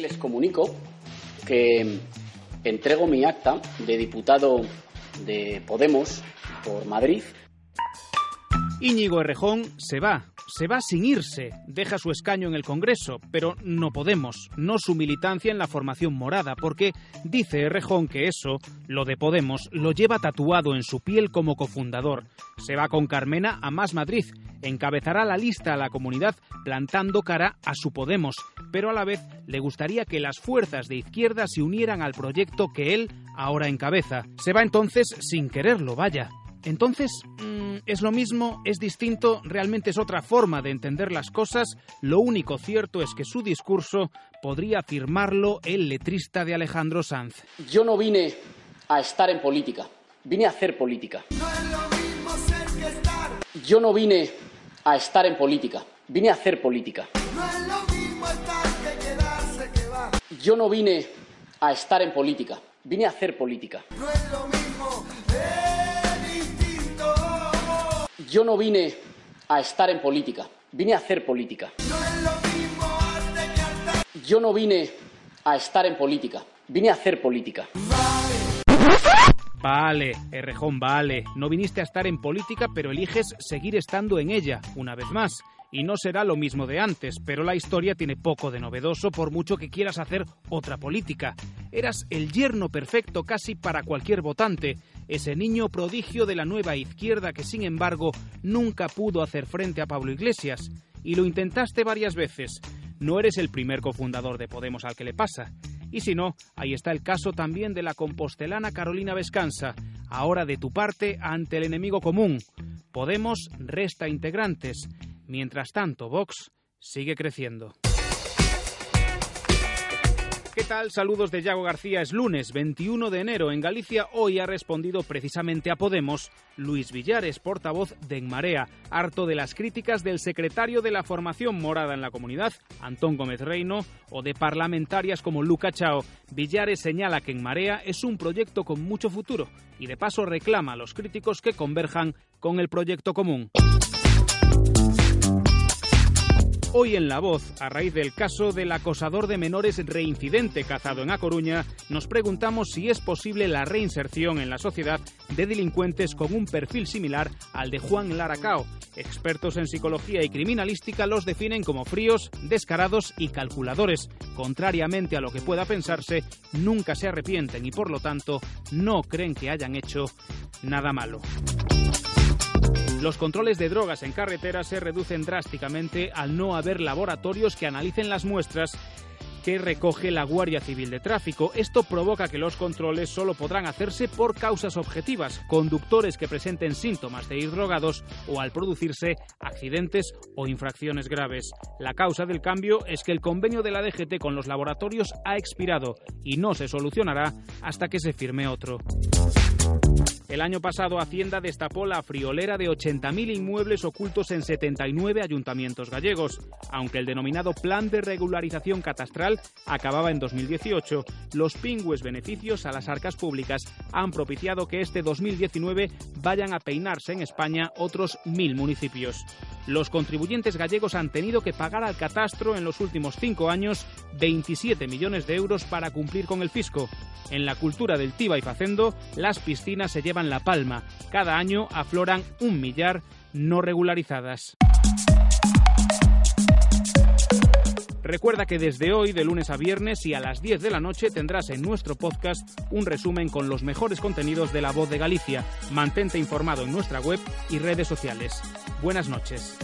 Les comunico que entrego mi acta de diputado de Podemos por Madrid. Íñigo Errejón se va, se va sin irse, deja su escaño en el Congreso, pero no Podemos, no su militancia en la formación morada, porque dice Errejón que eso, lo de Podemos, lo lleva tatuado en su piel como cofundador. Se va con Carmena a Más Madrid, encabezará la lista a la comunidad plantando cara a su Podemos, pero a la vez le gustaría que las fuerzas de izquierda se unieran al proyecto que él ahora encabeza. Se va entonces sin quererlo, vaya. Entonces, mm, ¿es lo mismo? ¿Es distinto? ¿Realmente es otra forma de entender las cosas? Lo único cierto es que su discurso podría afirmarlo el letrista de Alejandro Sanz. Yo no vine a estar en política, vine a hacer política. Yo no vine a estar en política, vine a hacer política. Yo no vine a estar en política, vine a hacer política. Yo no vine a estar en política, vine a hacer política. Yo no vine a estar en política, vine a hacer política. Vale, Errejón, vale. No viniste a estar en política, pero eliges seguir estando en ella, una vez más. Y no será lo mismo de antes, pero la historia tiene poco de novedoso por mucho que quieras hacer otra política. Eras el yerno perfecto casi para cualquier votante, ese niño prodigio de la nueva izquierda que sin embargo nunca pudo hacer frente a Pablo Iglesias. Y lo intentaste varias veces. No eres el primer cofundador de Podemos al que le pasa. Y si no, ahí está el caso también de la compostelana Carolina Vescanza, ahora de tu parte ante el enemigo común. Podemos resta integrantes. Mientras tanto, Vox sigue creciendo. ¿Qué tal? Saludos de Yago García. Es lunes 21 de enero. En Galicia hoy ha respondido precisamente a Podemos Luis Villares, portavoz de En Marea, harto de las críticas del secretario de la formación morada en la comunidad, Antón Gómez Reino, o de parlamentarias como Luca Chao. Villares señala que En Marea es un proyecto con mucho futuro y de paso reclama a los críticos que converjan con el proyecto común. Hoy en La Voz, a raíz del caso del acosador de menores reincidente cazado en A Coruña, nos preguntamos si es posible la reinserción en la sociedad de delincuentes con un perfil similar al de Juan Laracao. Expertos en psicología y criminalística los definen como fríos, descarados y calculadores. Contrariamente a lo que pueda pensarse, nunca se arrepienten y por lo tanto no creen que hayan hecho nada malo. Los controles de drogas en carretera se reducen drásticamente al no haber laboratorios que analicen las muestras que recoge la Guardia Civil de Tráfico. Esto provoca que los controles solo podrán hacerse por causas objetivas, conductores que presenten síntomas de ir drogados o al producirse accidentes o infracciones graves. La causa del cambio es que el convenio de la DGT con los laboratorios ha expirado y no se solucionará hasta que se firme otro. El año pasado Hacienda destapó la friolera de 80.000 inmuebles ocultos en 79 ayuntamientos gallegos. Aunque el denominado Plan de Regularización Catastral acababa en 2018, los pingües beneficios a las arcas públicas han propiciado que este 2019 vayan a peinarse en España otros mil municipios. Los contribuyentes gallegos han tenido que pagar al catastro en los últimos cinco años 27 millones de euros para cumplir con el fisco. En la cultura del Tiba y Facendo, las piscinas se llevan la palma. Cada año afloran un millar no regularizadas. Recuerda que desde hoy, de lunes a viernes y a las 10 de la noche, tendrás en nuestro podcast un resumen con los mejores contenidos de La Voz de Galicia. Mantente informado en nuestra web y redes sociales. Buenas noches.